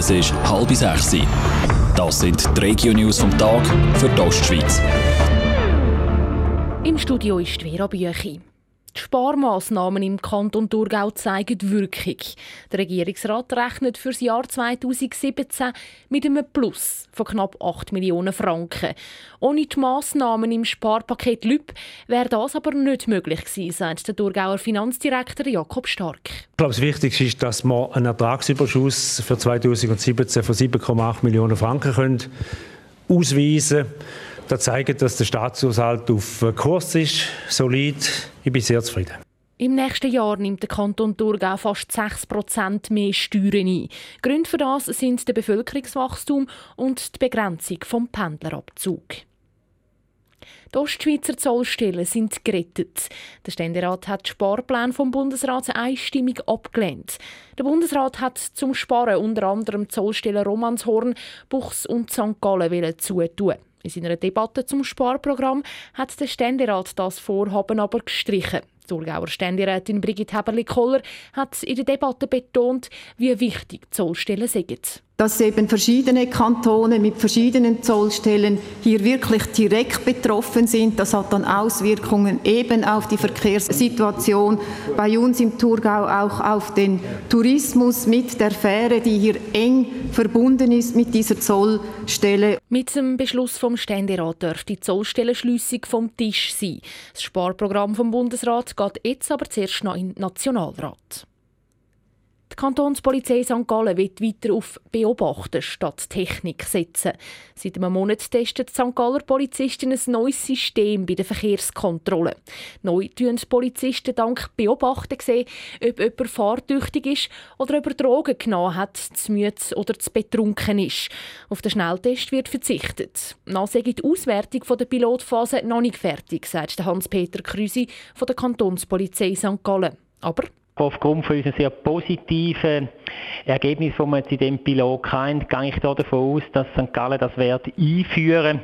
Es ist halb sechs. Das sind die Regio-News vom Tag für die Ostschweiz. Im Studio ist Vera Büchi. Sparmaßnahmen im Kanton Thurgau zeigen Wirkung. Der Regierungsrat rechnet für das Jahr 2017 mit einem Plus von knapp 8 Millionen Franken. Ohne die Massnahmen im Sparpaket LÜB wäre das aber nicht möglich gewesen, sagt der Thurgauer Finanzdirektor Jakob Stark. Ich glaube, das Wichtigste ist, dass wir einen Ertragsüberschuss für 2017 von 7,8 Millionen Franken ausweisen können. Das zeigt, dass der Staatshaushalt auf Kurs ist, solid. Ich bin sehr zufrieden. Im nächsten Jahr nimmt der Kanton Thurgau fast 6% mehr Steuern ein. Gründe für das sind der Bevölkerungswachstum und die Begrenzung vom Pendlerabzug. Die Ostschweizer Zollstellen sind gerettet. Der Ständerat hat den Sparplan vom Bundesrat einstimmig abgelehnt. Der Bundesrat hat zum Sparen unter anderem Zollstellen Romanshorn, Buchs und St. Gallen zutun. In seiner Debatte zum Sparprogramm hat der Ständerat das Vorhaben aber gestrichen. Die Thurgauer Ständerätin Brigitte Heberli-Koller hat in der Debatte betont, wie wichtig Zollstellen sind dass eben verschiedene Kantone mit verschiedenen Zollstellen hier wirklich direkt betroffen sind. Das hat dann Auswirkungen eben auf die Verkehrssituation bei uns im Thurgau, auch auf den Tourismus mit der Fähre, die hier eng verbunden ist mit dieser Zollstelle. Mit dem Beschluss vom Ständerat dürfte die Zollstellenschliessung vom Tisch sein. Das Sparprogramm vom Bundesrat geht jetzt aber zuerst noch in den Nationalrat. Die Kantonspolizei St. Gallen wird weiter auf Beobachten statt Technik setzen. Seit einem Monat testet die St. Galler Polizisten ein neues System bei der Verkehrskontrolle. Neu tun die Polizisten dank Beobachten ob jemand fahrtüchtig ist oder ob er Drogen genommen hat, zu müde oder zu betrunken ist. Auf den Schnelltest wird verzichtet. Noch die Auswertung der Pilotphase noch nicht fertig, sagt Hans-Peter Krüsi von der Kantonspolizei St. Gallen. Aber Aufgrund von unseren sehr positiven Ergebnissen, die wir jetzt in diesem Pilot haben, gehe ich davon aus, dass St. Gallen das wird einführen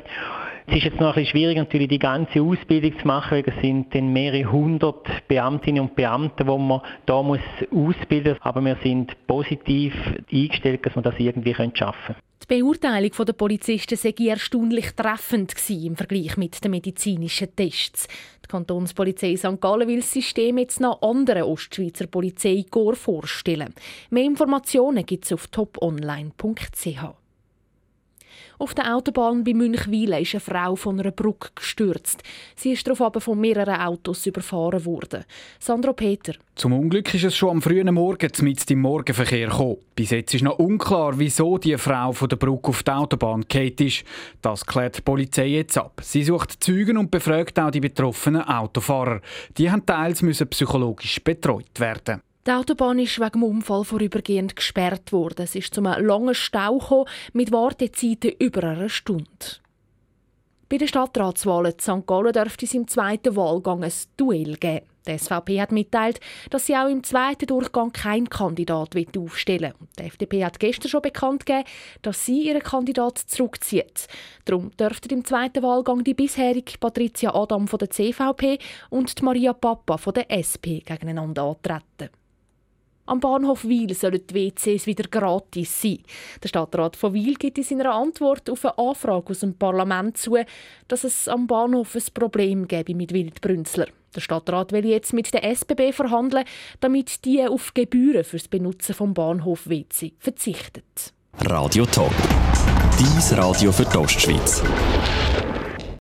es ist jetzt noch ein bisschen schwierig, natürlich die ganze Ausbildung zu machen, weil es sind dann mehrere hundert Beamtinnen und Beamte, die man da muss ausbilden muss. Aber wir sind positiv eingestellt, dass wir das irgendwie schaffen können. Die Beurteilung der Polizisten sei erstaunlich treffend im Vergleich mit den medizinischen Tests. Die Kantonspolizei St. Gallen will das System jetzt noch anderen Ostschweizer Polizeikorps vorstellen. Mehr Informationen gibt es auf toponline.ch. Auf der Autobahn bei Münchwil ist eine Frau von einer Brücke gestürzt. Sie ist darauf von mehreren Autos überfahren worden. Sandro Peter. Zum Unglück ist es schon am frühen Morgen mit dem Morgenverkehr gekommen. Bis jetzt ist noch unklar, wieso die Frau von der Brücke auf die Autobahn gefallen ist. Das klärt die Polizei jetzt ab. Sie sucht Zeugen und befragt auch die betroffenen Autofahrer. Die haben teils müssen psychologisch betreut werden. Die Autobahn ist wegen dem Unfall vorübergehend gesperrt worden. Es ist zu einem langen Stau gekommen, mit Wartezeiten über eine Stunde. Bei den Stadtratswahlen in St. Gallen dürfte es im zweiten Wahlgang ein Duell geben. Die SVP hat mitteilt, dass sie auch im zweiten Durchgang keinen Kandidat aufstellen will. Die FDP hat gestern schon bekannt gegeben, dass sie ihren Kandidat zurückzieht. Darum dürften im zweiten Wahlgang die bisherige Patricia Adam von der CVP und die Maria Papa von der SP gegeneinander antreten. Am Bahnhof Wiel sollen die WCs wieder gratis sein. Der Stadtrat von Wiel gibt in seiner Antwort auf eine Anfrage aus dem Parlament zu, dass es am Bahnhof ein Problem gäbe mit Wildbrünzler. Der Stadtrat will jetzt mit der SBB verhandeln, damit die auf Gebühren fürs Benutzen vom Bahnhof WC verzichtet. Radio Top. Dies Radio für die Ostschweiz.